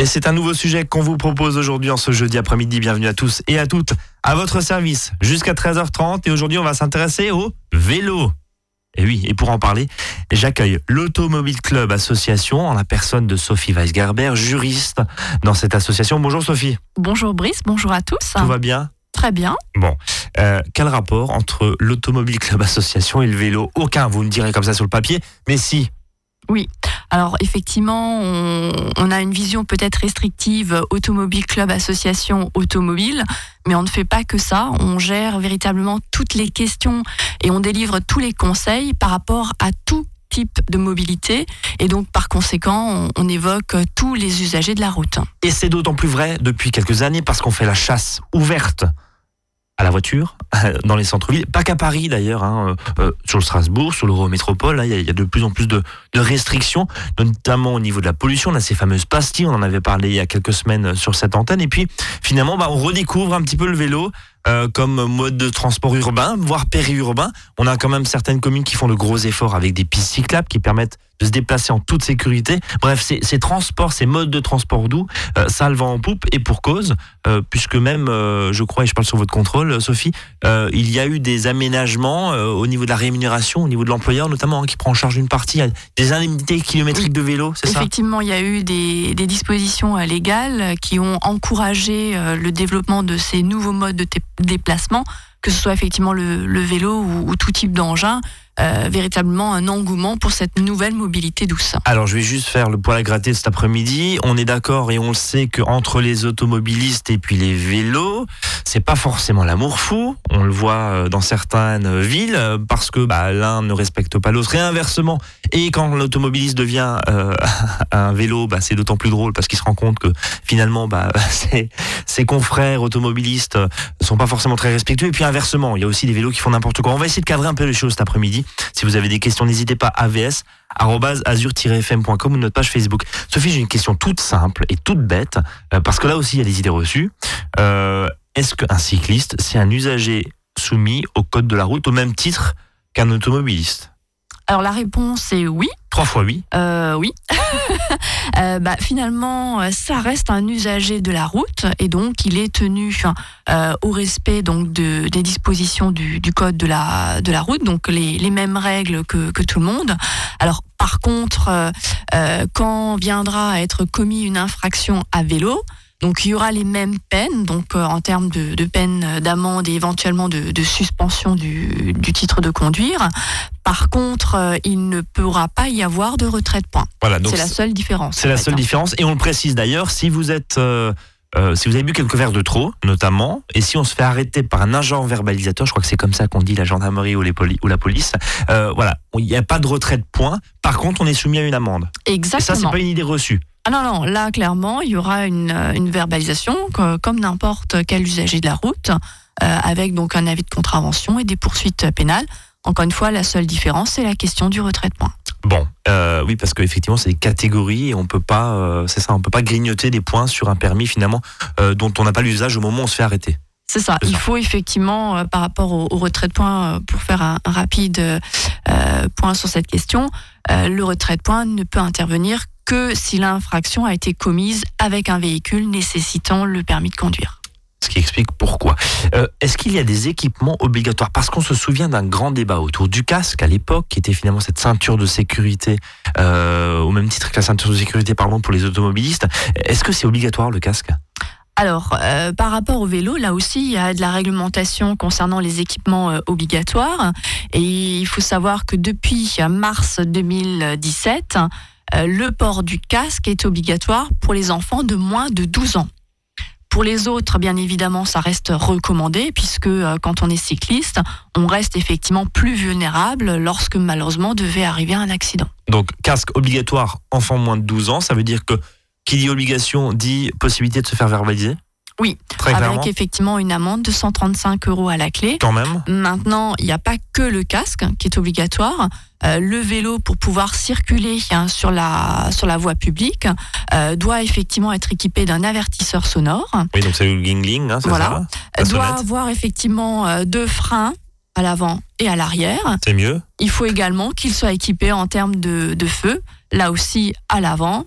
Et c'est un nouveau sujet qu'on vous propose aujourd'hui en ce jeudi après-midi. Bienvenue à tous et à toutes à votre service jusqu'à 13h30. Et aujourd'hui, on va s'intéresser au vélo. Et oui, et pour en parler, j'accueille l'Automobile Club Association en la personne de Sophie Weisgerber, juriste dans cette association. Bonjour Sophie. Bonjour Brice, bonjour à tous. Tout va bien? Très bien. Bon, euh, quel rapport entre l'Automobile Club Association et le vélo? Aucun, vous me direz comme ça sur le papier, mais si. Oui, alors effectivement, on, a une vision peut-être restrictive Automobile Club Association Automobile, mais on ne fait pas que ça, on gère véritablement toutes les questions et on délivre tous les conseils par rapport à tout type de mobilité. Et donc par conséquent on, évoque tous les usagers de la route. Et c'est d'autant plus vrai depuis quelques années parce qu'on fait la chasse ouverte à la voiture dans les centres-villes, pas qu'à Paris d'ailleurs, hein, euh, euh, sur le Strasbourg, sur l'Eurométropole, il y, a de plus en plus de, restrictions, notamment au niveau de la pollution. On a ces fameuses pastilles, on en avait parlé il y a quelques semaines sur cette antenne. Et puis finalement, bah, on redécouvre un petit peu le vélo euh, comme mode de transport urbain, voire périurbain. On a quand même certaines communes qui font de gros efforts avec des pistes cyclables qui permettent de se déplacer en toute sécurité. Bref, ces, transports, ces modes de transport doux, euh, ça le vent en poupe et pour cause, euh, puisque même, euh, je crois, et je parle sur votre contrôle, Sophie, il y a eu des aménagements au niveau de la rémunération, au niveau de l'employeur notamment, hein, qui prend en charge une partie, des indemnités kilométriques de vélo, c'est ça? Effectivement, il y a eu des, dispositions légales qui ont encouragé le développement de ces nouveaux modes de déplacement que ce soit effectivement le, vélo ou, tout type d'engin. Euh, véritablement un engouement pour cette nouvelle mobilité douce. Alors je vais juste faire le poil à gratter cet après-midi. On est d'accord et on le sait qu'entre les automobilistes et puis les vélos, c'est pas forcément l'amour fou. On le voit euh, dans certaines villes parce que bah, l'un ne respecte pas l'autre et inversement. Et quand l'automobiliste devient euh, un vélo, bah, c'est d'autant plus drôle parce qu'il se rend compte que finalement bah, ses, ses confrères automobilistes sont pas forcément très respectueux. Et puis inversement, il y a aussi des vélos qui font n'importe quoi. On va essayer de cadrer un peu les choses cet après-midi. Si vous avez des questions, n'hésitez pas avs azur-fm.com ou notre page Facebook. Sophie, j'ai une question toute simple et toute bête, euh, parce que là aussi il y a des idées reçues. Euh, est-ce qu'un cycliste, c'est un usager soumis au code de la route au même titre qu'un automobiliste? Alors la réponse est oui. Trois fois oui. Euh, oui. Euh, bah, finalement, ça reste un usager de la route et donc il est tenu euh, au respect donc de, des dispositions du, code de la, de la route, donc les, mêmes règles que, que, tout le monde. Alors par contre, quand viendra à être commis une infraction à vélo, donc il y aura les mêmes peines, donc euh, en termes de, de peine d'amende et éventuellement de, de suspension du, du, titre de conduire. Par contre, euh, il ne pourra pas y avoir de retrait de points. Voilà, c'est la seule différence. C'est la seule hein. différence, et on le précise d'ailleurs. Si vous êtes euh, si vous avez bu quelques verres de trop, notamment, et si on se fait arrêter par un agent verbalisateur, je crois que c'est comme ça qu'on dit la gendarmerie ou, les ou la police, voilà, il n'y a pas de retrait de points. Par contre, on est soumis à une amende. Exactement. Et ça, c'est pas une idée reçue. Ah non, non, là, clairement, il y aura une, une verbalisation, comme n'importe quel usager de la route, euh, avec donc un avis de contravention et des poursuites pénales. Encore une fois, la seule différence, c'est la question du retrait de points. Bon, euh, oui, parce qu'effectivement, c'est des catégories et on peut pas, euh, c'est ça, on peut pas grignoter des points sur un permis finalement dont on n'a pas l'usage au moment où on se fait arrêter. C'est ça. Il faut effectivement, par rapport au, retrait de points, pour faire un, un rapide point sur cette question, le retrait de points ne peut intervenir que si l'infraction a été commise avec un véhicule nécessitant le permis de conduire. Ce qui explique pourquoi. Euh, est-ce qu'il y a des équipements obligatoires? Parce qu'on se souvient d'un grand débat autour du casque à l'époque, qui était finalement cette ceinture de sécurité, euh, au même titre que la ceinture de sécurité pardon, pour les automobilistes. Est-ce que c'est obligatoire le casque? Alors, euh, par rapport au vélo, là aussi, il y a de la réglementation concernant les équipements obligatoires. Et il faut savoir que depuis mars 2017, euh, le port du casque est obligatoire pour les enfants de moins de 12 ans. Pour les autres, bien évidemment, ça reste recommandé puisque euh, quand on est cycliste, on reste effectivement plus vulnérable lorsque malheureusement devait arriver un accident. Donc casque obligatoire enfant moins de 12 ans, ça veut dire que qui dit obligation dit possibilité de se faire verbaliser? Oui, avec effectivement une amende de 135 euros à la clé. Quand même. Maintenant, il n'y a pas que le casque qui est obligatoire. Euh, le vélo, pour pouvoir circuler hein, sur, la, sur la voie publique, euh, doit effectivement être équipé d'un avertisseur sonore. Oui, donc c'est le gling-gling, hein, Voilà. Ça, doit avoir effectivement euh, deux freins à l'avant et à l'arrière. C'est mieux. Il faut également qu'il soit équipé en termes de, de feu, là aussi à l'avant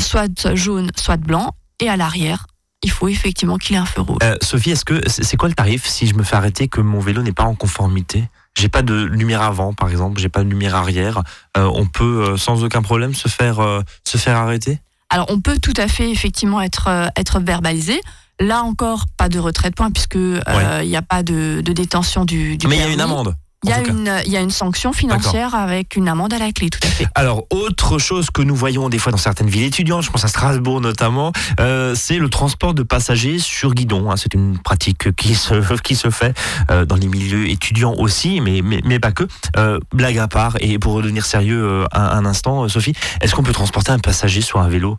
soit jaune, soit blanc. Et à l'arrière, il faut effectivement qu'il ait un feu rouge. Sophie, est-ce que c'est quoi le tarif si je me fais arrêter que mon vélo n'est pas en conformité? J'ai pas de lumière avant, par exemple, j'ai pas de lumière arrière. on peut sans aucun problème se faire se faire arrêter? Alors on peut tout à fait effectivement être être verbalisé. Là encore, pas de retrait de points puisque il n'y a pas de, détention du, du Mais il y a une amende. Il y, a une, il y a une sanction financière avec une amende à la clé, tout à fait. Alors, autre chose que nous voyons des fois dans certaines villes étudiantes, je pense à Strasbourg notamment, euh, c'est le transport de passagers sur guidon. Hein. C'est une pratique qui se, qui se fait euh, dans les milieux étudiants aussi, mais, mais, pas que. Euh, blague à part, et pour redevenir sérieux un, un instant, Sophie, est-ce qu'on peut transporter un passager sur un vélo?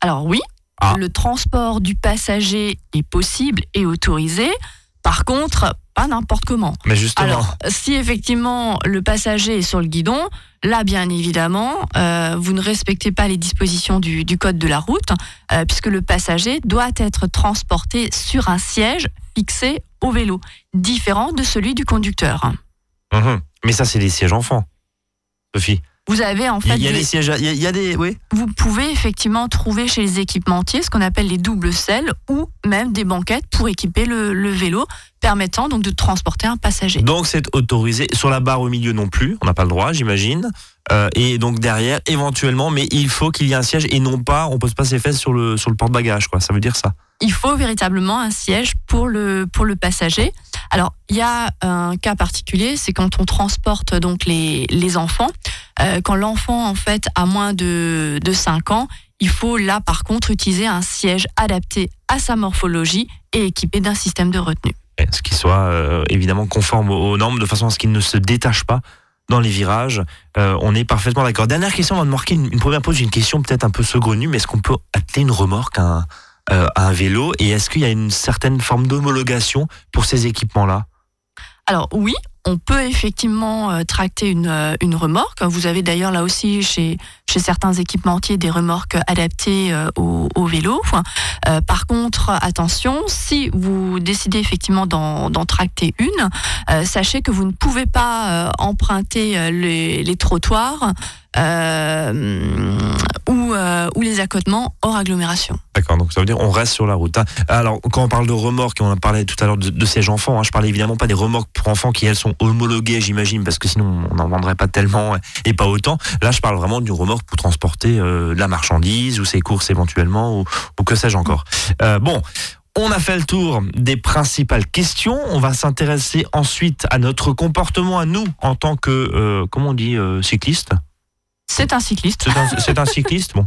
Alors oui, ah. le transport du passager est possible et autorisé. Par contre, pas n'importe comment. Mais justement. Alors, si effectivement le passager est sur le guidon, là, bien évidemment, euh, vous ne respectez pas les dispositions du, code de la route, euh, puisque le passager doit être transporté sur un siège fixé au vélo, différent de celui du conducteur. Mhm. Mais ça, c'est des sièges enfants, Sophie. Vous avez en fait. Il y a des, sièges, il y a, des, oui. Vous pouvez effectivement trouver chez les équipementiers ce qu'on appelle les doubles selles ou même des banquettes pour équiper le, vélo, permettant donc de transporter un passager. Donc c'est autorisé sur la barre au milieu non plus, on n'a pas le droit, j'imagine. Euh, et donc derrière, éventuellement, mais il faut qu'il y ait un siège et non pas, on pose pas ses fesses sur le sur le porte-bagages, quoi. Ça veut dire ça. Il faut véritablement un siège pour le pour le passager. Alors il y a un cas particulier, c'est quand on transporte donc les les enfants. Euh, quand l'enfant en fait a moins de, de 5 ans, il faut là par contre utiliser un siège adapté à sa morphologie et équipé d'un système de retenue. Ce qui soit euh, évidemment conforme aux normes de façon à ce qu'il ne se détache pas dans les virages. Euh, on est parfaitement d'accord. Dernière question avant de marquer une, première pause. J'ai une question peut-être un peu saugrenue, mais est-ce qu'on peut atteler une remorque un, à un vélo Et est-ce qu'il y a une certaine forme d'homologation pour ces équipements-là? Alors oui, on peut effectivement euh, tracter une, euh, une remorque. Vous avez d'ailleurs là aussi chez, chez certains équipementiers des remorques adaptées euh, au, vélo. par contre, attention, si vous décidez effectivement d'en tracter une, sachez que vous ne pouvez pas emprunter les, trottoirs ou, les accotements hors agglomération. D'accord, donc ça veut dire on reste sur la route. Hein. Alors quand on parle de remorques, on a parlé tout à l'heure de, ces enfants, hein, je parlais évidemment pas des remorques pour enfants qui elles sont homologuées, j'imagine, parce que sinon on n'en vendrait pas tellement et pas autant. Là, je parle vraiment d'une remorque pour transporter euh, la marchandise ou ses courses éventuellement ou, que sais-je encore. Euh, bon, on a fait le tour des principales questions. On va s'intéresser ensuite à notre comportement à nous en tant que, euh, comment on dit, cycliste. C'est un cycliste. C'est un, cycliste, bon.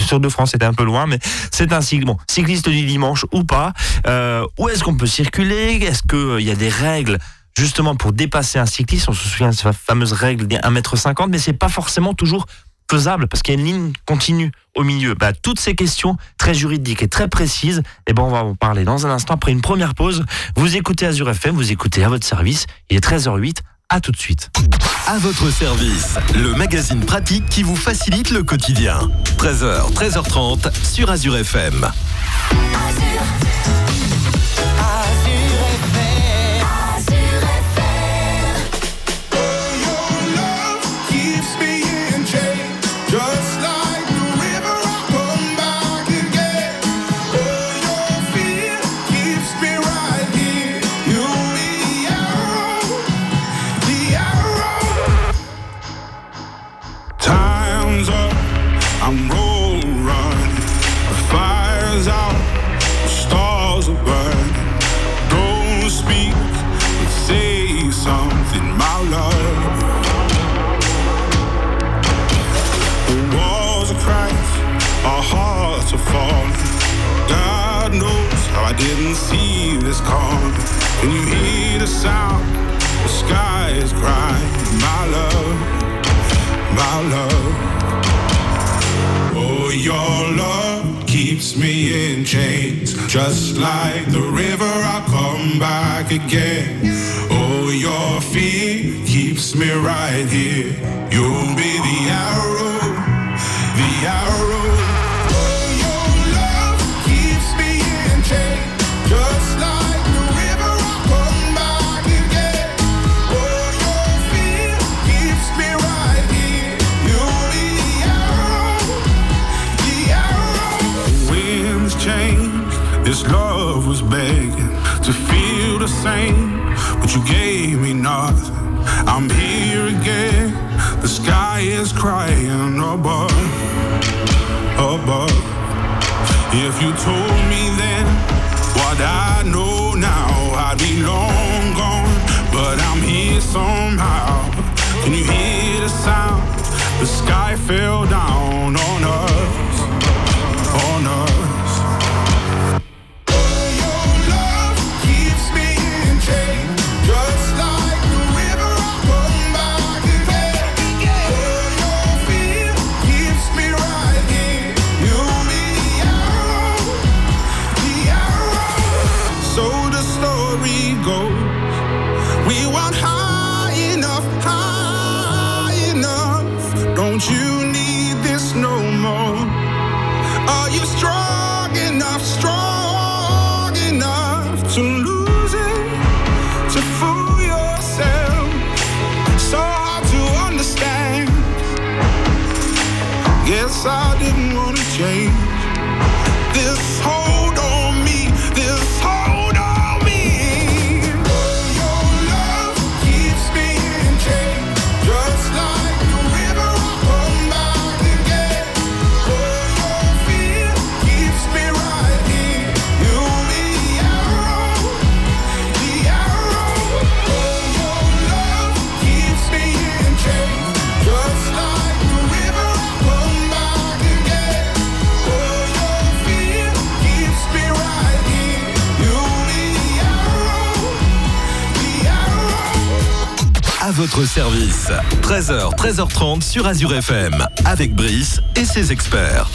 Sur de France, c'était un peu loin, mais c'est un cycliste. Bon, cycliste du dimanche ou pas. Euh, où est-ce qu'on peut circuler? Est-ce qu'il y a des règles justement pour dépasser un cycliste? On se souvient de cette fameuse règle des 1m50, mais c'est pas forcément toujours faisable parce qu'il y a une ligne continue au milieu. Bah, toutes ces questions très juridiques et très précises, eh ben, on va en parler dans un instant après une première pause. Vous écoutez Azure FM, vous écoutez à votre service. Il est 13h08. À tout de suite. À votre service, le magazine pratique qui vous facilite le quotidien. 13h, 13h30 sur Azure FM. Didn't see this coming. Can you hear the sound? The sky is crying, my love, my love. Oh, your love keeps me in chains, just like the river. I'll come back again. Oh, your fear keeps me right here. You'll be the arrow, the arrow. The same, but you gave me nothing. I'm here again. The sky is crying above, above. If you told me then what I know now, I'd be long gone. But I'm here somehow. Can you hear the sound? The sky fell down on us, on us. Service. 13h, 13h30 sur Azure FM. Avec Brice et ses experts.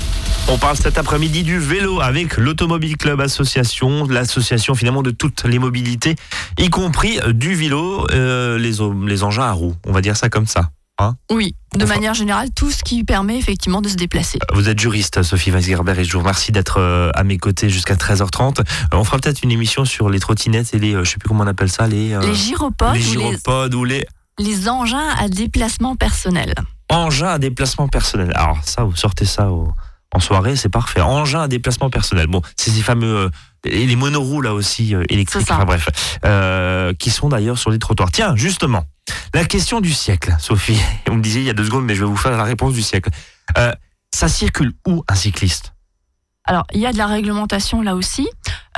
On parle cet après-midi du vélo avec l'Automobile Club Association, l'association finalement de toutes les mobilités, y compris du vélo, euh, les, engins à roues. On va dire ça comme ça. hein. Oui, de Enfin- manière générale, tout ce qui permet effectivement de se déplacer. Vous êtes juriste, Sophie Weisgerber, et je vous remercie d'être euh, à mes côtés jusqu'à 13h30. Euh, on fera peut-être une émission sur les trottinettes et les, je sais plus comment on appelle ça, les, Les gyropodes les ou les, gyropodes ou les les engins à déplacement personnel. engins à déplacement personnel. Alors ça, vous sortez ça au- en soirée, c'est parfait. Engins à déplacement personnel. Bon, c'est ces fameux euh, et les monoroues là aussi euh, électriques. Enfin bref, euh, qui sont d'ailleurs sur les trottoirs. Tiens, justement, la question du siècle, Sophie. On me disait il y a deux secondes, mais je vais vous faire la réponse du siècle. Euh, ça circule où un cycliste? Alors, il y a de la réglementation là aussi.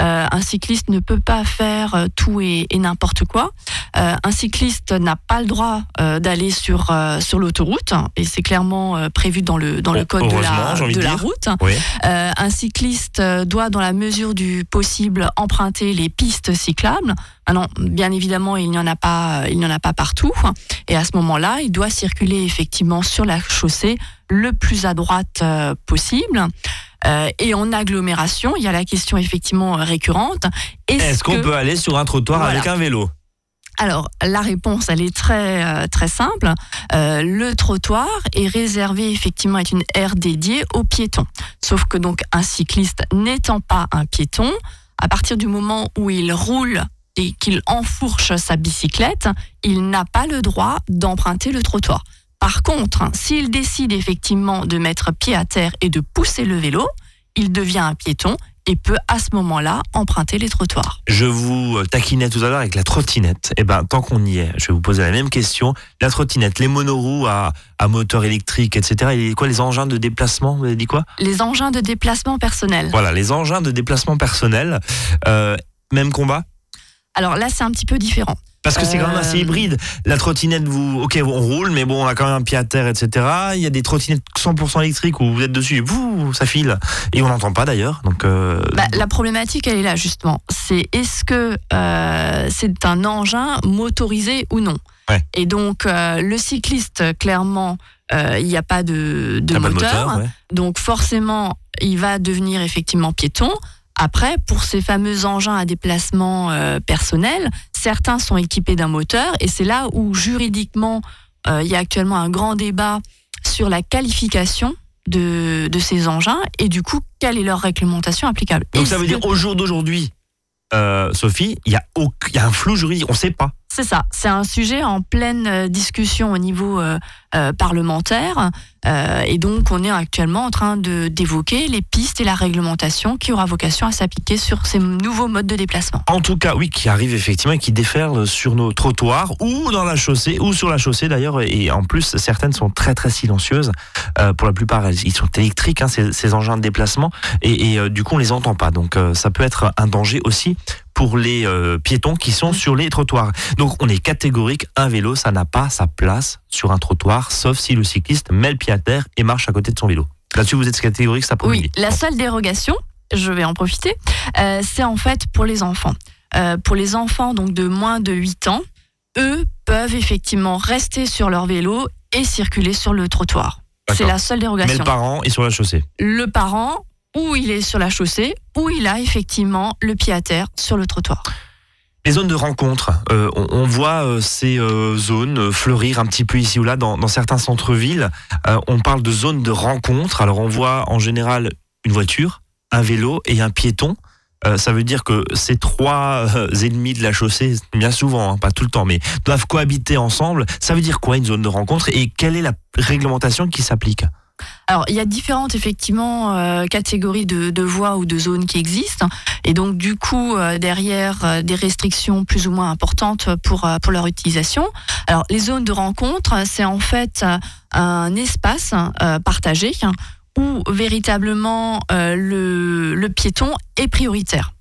Euh, un cycliste ne peut pas faire euh, tout et, et n'importe quoi. Euh, un cycliste n'a pas le droit euh, d'aller sur, sur l'autoroute, et c'est clairement prévu dans le, dans le code de la, de de la route. Oui. Un cycliste doit, dans la mesure du possible, emprunter les pistes cyclables. Maintenant, bien évidemment, il n'y en a pas, il n'y en a pas partout. Et à ce moment-là, il doit circuler effectivement sur la chaussée le plus à droite possible. Euh, et en agglomération, il y a la question effectivement récurrente. Est-ce qu'on que- peut aller sur un trottoir Voilà. avec un vélo? Alors, la réponse, elle est très, euh, très simple. Euh, le trottoir est réservé, effectivement, est une aire dédiée aux piétons. Sauf que donc, un cycliste n'étant pas un piéton, à partir du moment où il roule et qu'il enfourche sa bicyclette, il n'a pas le droit d'emprunter le trottoir. Par contre, s'il décide effectivement de mettre pied à terre et de pousser le vélo, il devient un piéton et peut à ce moment-là emprunter les trottoirs. Je vous taquinais tout à l'heure avec la trottinette. Eh ben, tant qu'on y est, je vais vous poser la même question. La trottinette, les monoroues à, à moteur électrique, etc. Et quoi, les engins de déplacement Vous avez dit quoi? Les engins de déplacement personnel. Voilà, les engins de déplacement personnel. Euh, même combat? Alors là, c'est un petit peu différent. Parce que c'est quand même Euh, assez hybride. La trottinette, vous, ok, on roule, mais bon, on a quand même un pied à terre, etc. Il y a des trottinettes 100% électriques où vous êtes dessus, vous, ça file. Et on n'entend pas d'ailleurs. Donc, euh, Bah, la problématique, elle est là justement. C'est est-ce que euh, c'est un engin motorisé ou non? Ouais. Et donc, euh, le cycliste, clairement, euh, il n'y a pas de, pas de moteur. moteur, ouais. Donc, forcément, il va devenir effectivement piéton. Après, pour ces fameux engins à déplacement euh, personnel, certains sont équipés d'un moteur et c'est là où juridiquement, euh, il y a actuellement un grand débat sur la qualification de, de ces engins et du coup, quelle est leur réglementation applicable. Donc ça veut dire au jour d'aujourd'hui, euh, Sophie, il y, a y un flou juridique, on ne sait pas. C'est ça, c'est un sujet en pleine euh, discussion au niveau euh, euh, parlementaire. Euh, et donc, on est actuellement en train d'évoquer les pistes et la réglementation qui aura vocation à s'appliquer sur ces nouveaux modes de déplacement. En tout cas, oui, qui arrive effectivement et qui déferle sur nos trottoirs ou dans la chaussée ou sur la chaussée d'ailleurs. Et en plus, certaines sont très très silencieuses. Pour la plupart, elles- ils sont électriques, hein, ces, ces engins de déplacement, et, et, du coup, on les entend pas. Donc, ça peut être un danger aussi pour les euh, piétons qui sont sur les trottoirs. Donc, on est catégorique. Un vélo, ça n'a pas sa place sur un trottoir, sauf si le cycliste met le pied à terre et marche à côté de son vélo. Là-dessus, vous êtes catégorique, ça Oui, la seule dérogation, je vais en profiter, euh, c'est en fait pour les enfants. Euh, pour les enfants donc de moins de 8 ans, eux peuvent effectivement rester sur leur vélo et circuler sur le trottoir. C'est la seule Mais dérogation. le parent est sur la chaussée. le parent, ou il est sur la chaussée, ou il a effectivement le pied à terre sur le trottoir. Les zones de rencontre, euh, on, voit euh, ces euh, zones fleurir un petit peu ici ou là dans, certains centres-villes. On parle de zones de rencontre. Alors on voit en général une voiture, un vélo et un piéton. Ça veut dire que ces trois ennemis de la chaussée, bien souvent, hein, pas tout le temps, mais doivent cohabiter ensemble. Ça veut dire quoi une zone de rencontre et quelle est la réglementation qui s'applique? Alors, il y a différentes effectivement euh, catégories de, voies ou de zones qui existent, et donc du coup euh, derrière euh, des restrictions plus ou moins importantes pour pour leur utilisation. Alors, les zones de rencontre, c'est en fait un espace partagé où véritablement le, le piéton est prioritaire.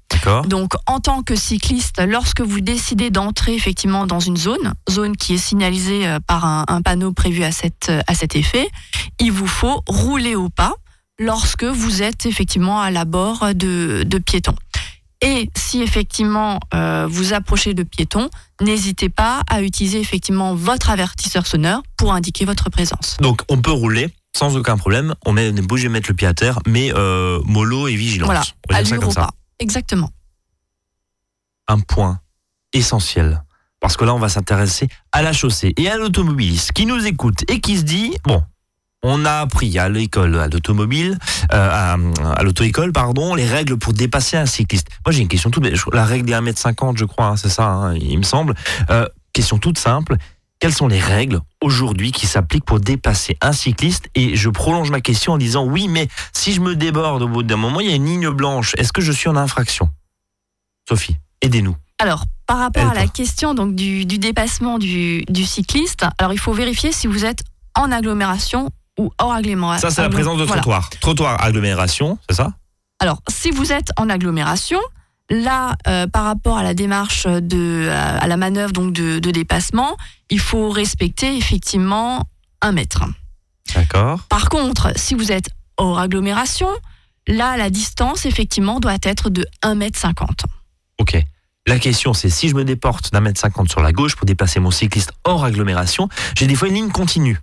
Donc, en tant que cycliste, lorsque vous décidez d'entrer effectivement dans une zone, zone qui est signalisée euh, par un, un panneau prévu à, cette, à cet effet, il vous faut rouler au pas lorsque vous êtes effectivement à l'abord de, de piétons. Et si effectivement euh, vous approchez de piétons, n'hésitez pas à utiliser effectivement votre avertisseur sonore pour indiquer votre présence. Donc on peut rouler sans aucun problème. On est obligé de mettre le pied à terre, mais euh, mollo et vigilance. Voilà, allure ça. pas. Exactement. un point essentiel. Parce que là, on va s'intéresser à la chaussée et à l'automobiliste qui nous écoute et qui se dit, bon, on a appris à l'école, à l'automobile, euh, à, l'auto-école, pardon, les règles pour dépasser un cycliste. Moi, j'ai une question toute, la règle des 1m50, je crois, hein, c'est ça, hein, il me semble. Euh, question toute simple. Quelles sont les règles aujourd'hui qui s'appliquent pour dépasser un cycliste Et je prolonge ma question en disant oui, mais si je me déborde au bout d'un moment, il y a une ligne blanche. Est-ce que je suis en infraction? Sophie, aidez-nous. Alors, par rapport à la question donc, du, du dépassement du, du cycliste, alors il faut vérifier si vous êtes en agglomération ou hors agglomération. Ça, c'est la présence de Voilà. trottoir. Trottoir, agglomération, c'est ça? Alors, si vous êtes en agglomération, là, euh, par rapport à la démarche de, à, à la manœuvre donc de, de dépassement, il faut respecter effectivement un mètre. D'accord. Par contre, si vous êtes hors agglomération, là, la distance effectivement doit être de 1 mètre 50. Ok. La question, c'est si je me déporte d'un mètre cinquante sur la gauche pour dépasser mon cycliste hors agglomération, j'ai des fois une ligne continue.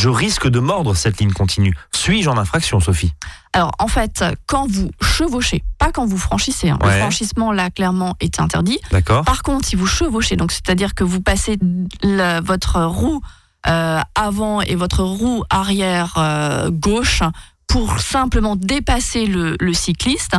Je risque de mordre cette ligne continue. Suis-je en infraction, Sophie? Alors, en fait, quand vous chevauchez, pas quand vous franchissez, hein, Ouais. le franchissement là clairement est interdit. D'accord Par contre, si vous chevauchez, donc c'est-à-dire que vous passez la- votre roue euh, avant et votre roue arrière euh, gauche pour simplement dépasser le, le cycliste,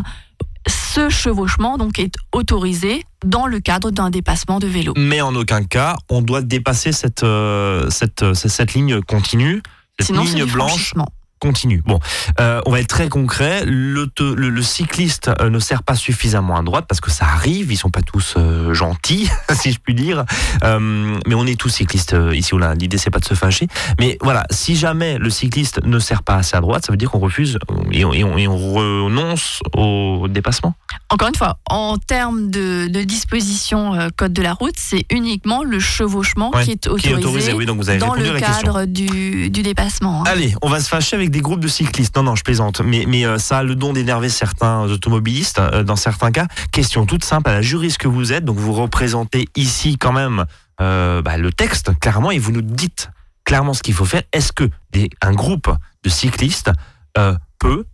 ce chevauchement donc est autorisé dans le cadre d'un dépassement de vélo. Mais en aucun cas, on doit dépasser cette, euh, cette, cette ligne continue, cette Sinon, ligne blanche. Continue. Bon, euh, on va être très concret. Le, le cycliste euh, ne sert pas suffisamment à droite parce que ça arrive. Ils sont pas tous euh, gentils, si je puis dire. Euh, mais on est tous cyclistes ici ou là. L'idée c'est pas de se fâcher. Mais voilà, si jamais le cycliste ne sert pas assez à droite, ça veut dire qu'on refuse et on, et on- et on renonce au dépassement. Encore une fois, en termes de, de disposition code de la route, c'est uniquement le chevauchement Ouais, qui est Qui est autorisé, autorisé. Oui, donc vous avez dans le cadre du, du dépassement. hein. Allez, on va se fâcher avec des groupes de cyclistes. Non, non, je plaisante. Mais, mais euh, ça a le don d'énerver certains automobilistes, euh, dans certains cas. Question toute simple, à la juriste que vous êtes, donc vous représentez ici quand même euh, bah, le texte, clairement, et vous nous dites clairement ce qu'il faut faire. Est-ce que des, un groupe de cyclistes euh, peut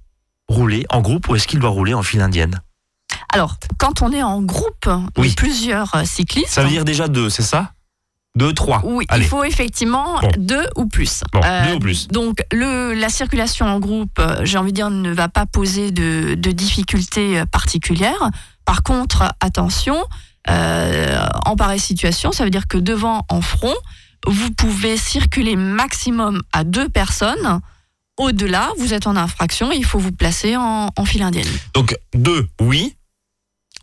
rouler en groupe ou est-ce qu'il doit rouler en file indienne? Alors, quand on est en groupe Oui. de plusieurs cyclistes, Ça veut dire déjà deux, c'est ça? Deux, trois. Oui, Allez. il faut effectivement Bon. deux ou plus. Bon, deux ou plus. Donc, le, la circulation en groupe, euh, j'ai envie de dire, ne va pas poser de, de difficultés euh, particulières. Par contre, attention, euh, en pareille situation, ça veut dire que devant, en front, vous pouvez circuler maximum à deux personnes. Au-delà, vous êtes en infraction et il faut vous placer en, en file indienne. Donc deux, oui.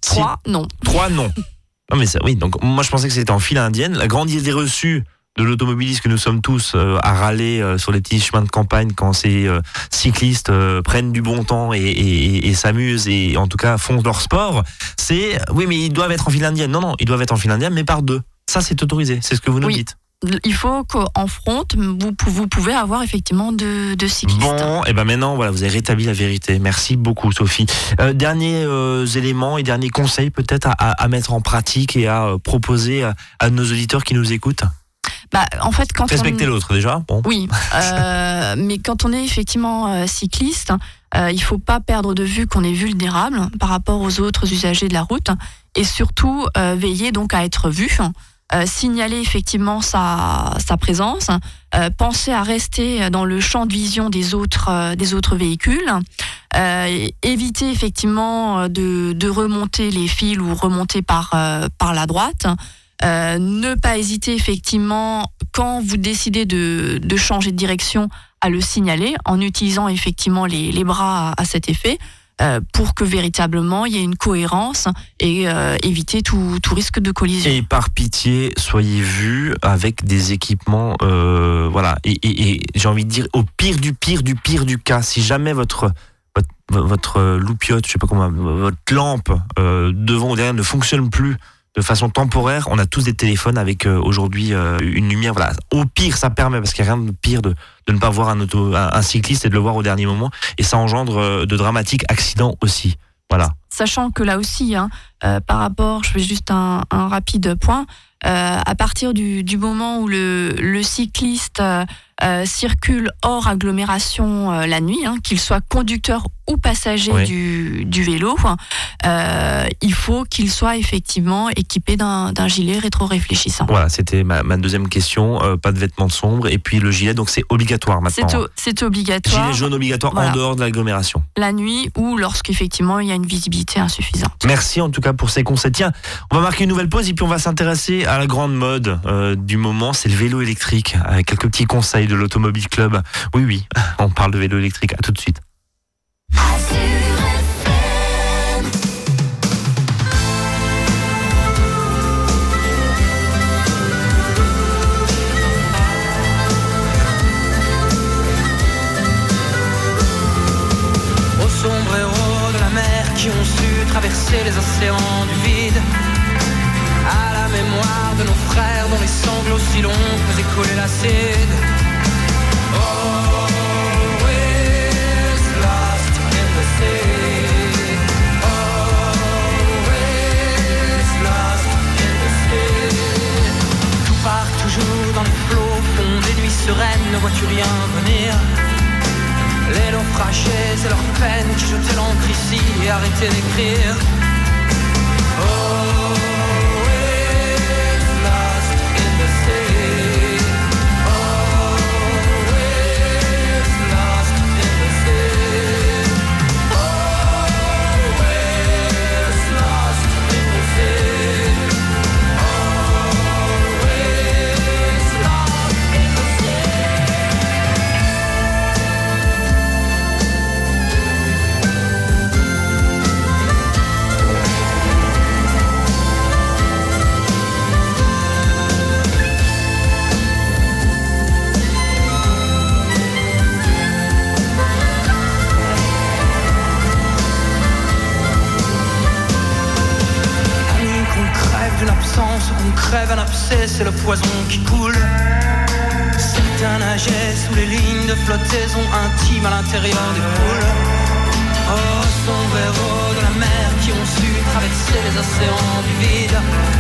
Si- Trois, non. Trois, non. Non mais ça, oui. Donc moi je pensais que c'était en file indienne. La grande idée reçue de l'automobiliste que nous sommes tous euh, à râler euh, sur les petits chemins de campagne quand ces euh, cyclistes euh, prennent du bon temps et, et- et- et s'amusent et en tout cas font leur sport, c'est oui mais ils doivent être en file indienne. Non non, ils doivent être en file indienne mais par deux. Ça c'est autorisé, c'est ce que vous nous Oui. dites. Il faut qu'en front, vous, pou- vous pouvez avoir effectivement deux, deux cyclistes. Bon, et ben maintenant, voilà, vous avez rétabli la vérité. Merci beaucoup, Sophie. Euh, derniers euh, éléments et derniers conseils peut-être à, mettre en pratique et à euh, proposer à, à nos auditeurs qui nous écoutent? Bah, en fait, quand Respecter on... l'autre déjà. Bon. Oui, euh, mais quand on est effectivement euh, cycliste, euh, il faut pas perdre de vue qu'on est vulnérable par rapport aux autres usagers de la route et surtout veiller donc à être vu. Euh, signaler effectivement sa, sa présence, euh, penser à rester dans le champ de vision des autres, euh, des autres véhicules, éviter effectivement de, de remonter les fils ou remonter par, par la droite, ne pas hésiter effectivement quand vous décidez de, de changer de direction à le signaler en utilisant effectivement les, les bras à cet effet euh, pour que véritablement il y ait une cohérence et euh, éviter tout, risque de collision. Et par pitié, soyez vus avec des équipements, euh, voilà. Et, j'ai envie de dire, au pire du pire du pire du cas, si jamais votre votre, votre loupiote, je sais pas comment, votre lampe devant ou derrière ne fonctionne plus de façon temporaire, on a tous des téléphones avec euh, aujourd'hui euh, une lumière. Voilà. Au pire, ça permet parce qu'il n'y a rien de pire de, ne pas voir un, auto, un, cycliste et de le voir au dernier moment, et ça engendre euh, de dramatiques accidents aussi. Voilà. Sachant que là aussi, hein, par rapport, je fais juste un, rapide point, à partir du, moment où le cycliste euh, euh, circule hors agglomération euh, la nuit, hein, qu'il soit conducteur ou passager Oui. du, du vélo, euh, il faut qu'il soit effectivement équipé d'un gilet rétro-réfléchissant. Voilà, c'était ma, ma deuxième question. Euh, pas de vêtements sombre et puis le gilet, donc c'est obligatoire maintenant. C'est o- C'est obligatoire Gilet jaune obligatoire Voilà. en dehors de l'agglomération. la nuit ou lorsqu'effectivement il y a une visibilité insuffisante. Merci en tout cas pour ces conseils. Tiens, on va marquer une nouvelle pause et puis on va s'intéresser à la grande mode du moment, c'est le vélo électrique, avec quelques petits conseils de l'Automobile Club. Oui, oui, on parle de vélo électrique. À tout de suite. Flottaison intime à l'intérieur des poules. Oh, sombres héros de la mer qui ont su traverser les océans du vide.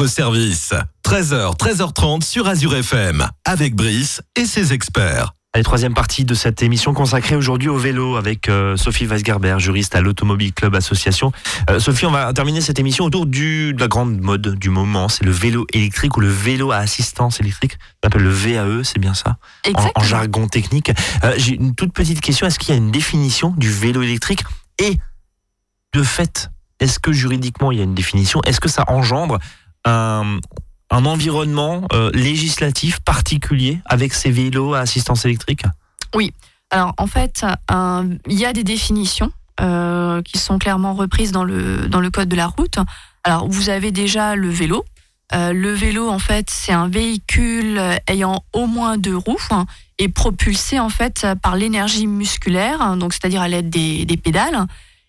Votre service. 13h, 13h30 sur Azure FM, avec Brice et ses experts. Allez, troisième partie de cette émission consacrée aujourd'hui au vélo avec euh, Sophie Weisgerber, juriste à l'Automobile Club Association. Euh, Sophie, on va terminer cette émission autour du, de la grande mode du moment, c'est le vélo électrique ou le vélo à assistance électrique. On appelle le VAE, c'est bien ça en, en jargon technique. Euh, J'ai une toute petite question, est-ce qu'il y a une définition du vélo électrique? Et de fait, est-ce que juridiquement il y a une définition? Est-ce que ça engendre un, environnement euh, législatif particulier avec ces vélos à assistance électrique? Alors en fait, il y a des définitions euh, qui sont clairement reprises dans le, dans le code de la route. Alors vous avez déjà le vélo. Euh, le vélo, en fait, c'est un véhicule ayant au moins deux roues hein, et propulsé en fait par l'énergie musculaire, hein, donc c'est-à-dire à l'aide des, des pédales.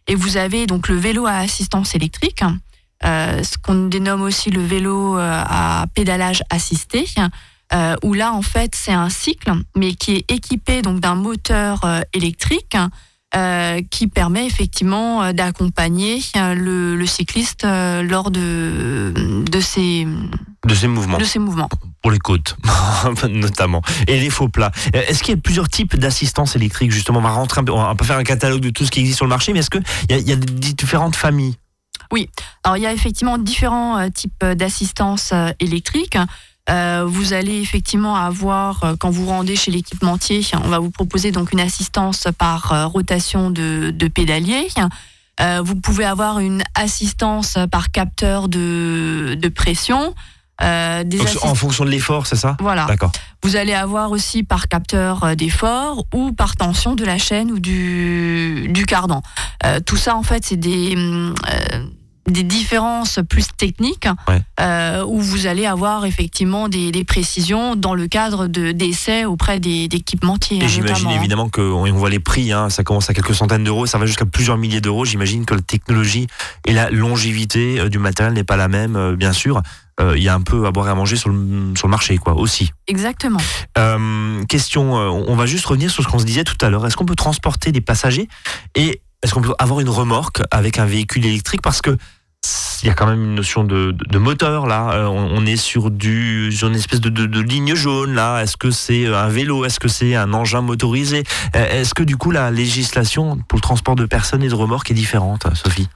Et vous avez donc le vélo à assistance électrique, euh, ce qu'on dénomme aussi le vélo euh, à pédalage assisté, euh, où là en fait c'est un cycle, mais qui est équipé donc d'un moteur électrique qui permet effectivement d'accompagner le, le cycliste lors de de ses de ces mouvements de ses mouvements. pour les côtes notamment et les faux plats. Est-ce qu'il y a plusieurs types d'assistance électrique justement? On va rentrer, un peu- on va pas faire un catalogue de tout ce qui existe sur le marché, mais est-ce qu'il y, y a des différentes familles? Alors il y a effectivement différents euh, types d'assistance euh, électrique. Euh, vous allez effectivement avoir, euh, quand vous rendez chez l'équipementier, on va vous proposer donc une assistance par euh, rotation de, de pédalier. Euh, vous pouvez avoir une assistance par capteur de, de pression. Euh, des Donc, assist- En fonction de l'effort, c'est ça Voilà. D'accord. Vous allez avoir aussi par capteur euh, d'effort ou par tension de la chaîne ou du, du cardan. Euh, tout ça, en fait, c'est des, hum, euh, des différences plus techniques Ouais. euh, où vous allez avoir effectivement des, des précisions dans le cadre de- d'essais auprès des. Et hein, j'imagine notamment. évidemment qu'on on voit les prix, hein, ça commence à quelques centaines d'euros, ça va jusqu'à plusieurs milliers d'euros. J'imagine que la technologie et la longévité euh, du matériel n'est pas la même, euh, bien sûr. Euh, Il y a un peu à boire et à manger sur le, sur le marché, quoi, aussi. Exactement. Question, on va juste revenir sur ce qu'on se disait tout à l'heure. Est-ce qu'on peut transporter des passagers et est-ce qu'on peut avoir une remorque avec un véhicule électrique? Parce que il y a quand même une notion de, de- de moteur là. Euh, on, on est sur du sur une espèce de, ligne jaune là. Est-ce que c'est un vélo? Est-ce que c'est un engin motorisé? Euh, Est-ce que du coup la législation pour le transport de personnes et de remorques est différente, Sophie?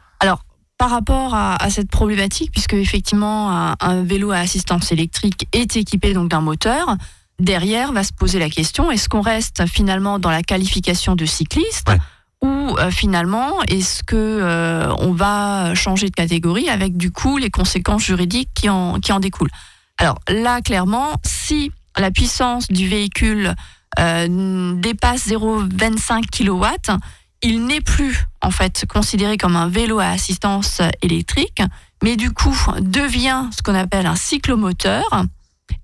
Par rapport à, à cette problématique, puisque effectivement un, un vélo à assistance électrique est équipé donc d'un moteur, derrière va se poser la question est-ce qu'on reste finalement dans la qualification de cycliste? Ouais. Ou euh, finalement est-ce que euh, on va changer de catégorie avec du coup les conséquences juridiques qui en découlent? Alors là clairement, si la puissance du véhicule euh, dépasse 0,25 kW, il n'est plus en fait considéré comme un vélo à assistance électrique, mais du coup devient ce qu'on appelle un cyclomoteur.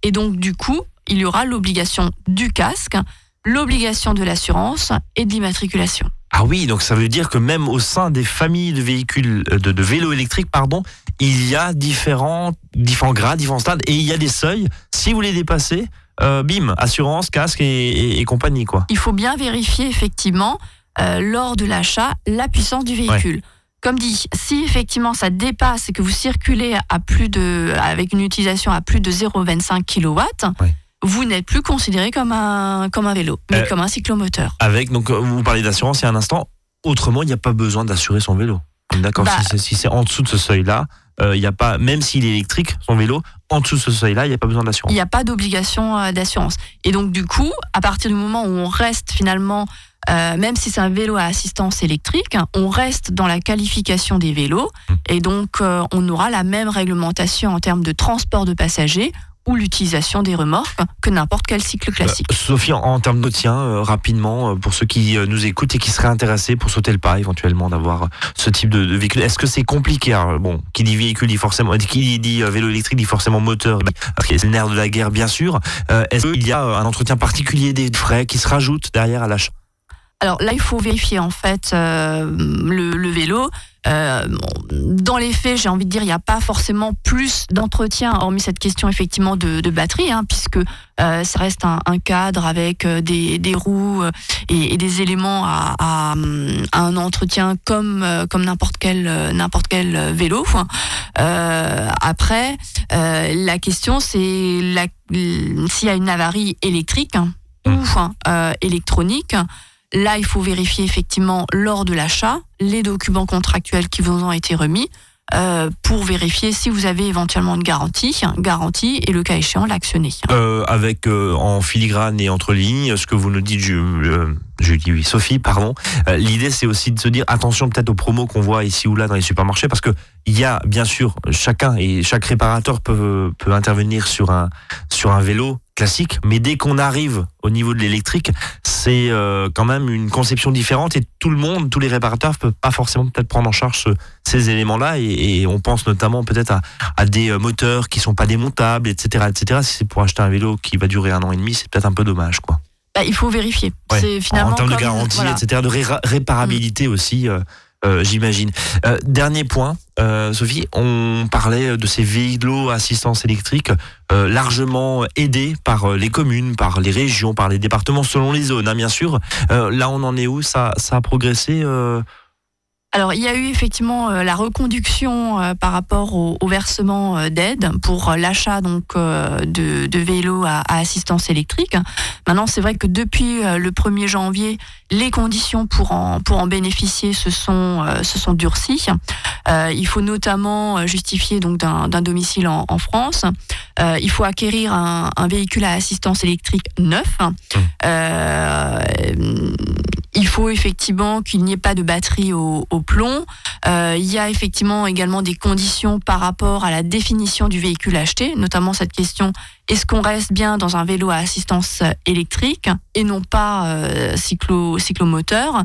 Et donc du coup, il y aura l'obligation du casque, l'obligation de l'assurance et de l'immatriculation. Ah oui, donc ça veut dire que même au sein des familles de véhicules, euh, de, de vélos électriques, pardon, il y a différents, différents grades, différents stades, et il y a des seuils. Si vous les dépassez, euh, bim, assurance, casque et, et- et compagnie, quoi. Il faut bien vérifier effectivement euh, lors de l'achat la puissance du véhicule. Comme dit, si effectivement ça dépasse et que vous circulez à plus de, avec une utilisation à plus de 0,25 kW, Ouais. Vous n'êtes plus considéré comme un, comme un vélo, mais Euh, comme un cyclomoteur. Avec, donc, euh, vous parlez d'assurance il y a un instant. Autrement, il n'y a pas besoin d'assurer son vélo. D'accord. Bah- si c'est si c'est en dessous de ce seuil-là, euh, il y a pas, même s'il est électrique, son vélo, en dessous de ce seuil-là, il n'y a pas besoin Il d'assurance. n'y a pas d'obligation euh, d'assurance. Et donc, du coup, à partir du moment où on reste finalement, euh, même si c'est un vélo à assistance électrique, on reste dans la qualification des vélos. Mmh. Et donc, euh, on aura la même réglementation en termes de transport de passagers ou l'utilisation des remorques que n'importe quel cycle classique. Euh, Sophie, en, en termes de tien, euh, rapidement, euh, pour ceux qui euh, nous écoutent et qui seraient intéressés pour sauter le pas éventuellement d'avoir euh, ce type de, de véhicule, est-ce que c'est compliqué Alors, Bon, qui dit véhicule dit forcément, qui dit vélo électrique dit forcément moteur, que c'est le nerf de la guerre bien sûr. Est-ce qu'il y a un entretien particulier des frais qui se rajoutent derrière à l'achat? Alors là, il faut vérifier en fait euh, le, le vélo. Euh, dans les faits, j'ai envie de dire, il n'y a pas forcément plus d'entretien, hormis cette question effectivement de, batterie, hein, puisque euh, ça reste un, cadre avec euh, des, roues et, des éléments à, un entretien comme, comme n'importe quel, n'importe quel vélo. après, la question, c'est s'il y a une avarie électrique hein, ou mmh. électronique. Là, il faut vérifier effectivement lors de l'achat les documents contractuels qui vous ont été remis euh, pour vérifier si vous avez éventuellement une garantie, garantie et le cas échéant l'actionner. Euh, avec euh, en filigrane et entre lignes, ce que vous nous dites, je, je dis oui, Sophie, pardon. L'idée, c'est aussi de se dire attention peut-être aux promos qu'on voit ici ou là dans les supermarchés, parce que il y a bien sûr chacun et chaque réparateur peut, peut intervenir sur un sur un vélo classique, mais dès qu'on arrive au niveau de l'électrique, c'est euh, quand même une conception différente et tout le monde, tous les réparateurs peuvent pas forcément peut-être prendre en charge ces éléments-là et, on pense notamment peut-être à, des euh, moteurs qui sont pas démontables, etc., etc. Si c'est pour acheter un vélo qui va durer un an et demi, c'est peut-être un peu dommage, quoi. Bah, il faut vérifier. C'est finalement en termes de garantie, etc., de réparabilité aussi. Euh, euh, j'imagine. Dernier point, euh, Sophie, on parlait de ces véhicules à assistance électrique largement aidés par les communes, par les régions, par les départements, selon les zones, hein, bien sûr. là, on en est où? Ça a progressé alors, il y a eu effectivement euh, la reconduction euh, par rapport au, versement euh, d'aide pour l'achat donc de, de, vélos à, assistance électrique. Maintenant, c'est vrai que depuis le 1er janvier, les conditions pour en, pour en bénéficier se sont, se sont durcies. il faut notamment justifier donc d'un domicile en, en France. il faut acquérir un, un, véhicule à assistance électrique neuf. Mmh. Il faut effectivement qu'il n'y ait pas de batterie au, plomb. Euh, il y a effectivement également des conditions par rapport à la définition du véhicule acheté, notamment cette question est-ce qu'on reste bien dans un vélo à assistance électrique et non pas euh, cyclo cyclomoteur?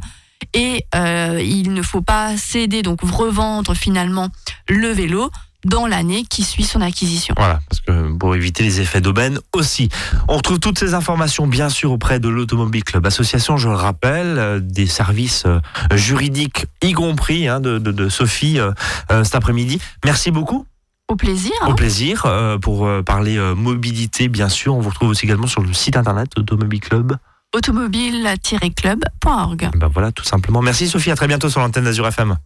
Et euh, il ne faut pas céder donc revendre finalement le vélo dans l'année qui suit son acquisition. Voilà, parce que pour éviter les effets d'aubaine aussi. On retrouve toutes ces informations bien sûr auprès de l'Automobile Club Association, je le rappelle, euh, des services euh, juridiques y compris hein, de, Sophie euh, cet après-midi. Merci beaucoup. Au plaisir. Au plaisir pour parler mobilité bien sûr. On vous retrouve aussi également sur le site internet Automobile Club automobile-club.org. Ben voilà, tout simplement. Merci Sophie, à très bientôt sur l'antenne d'Azur FM.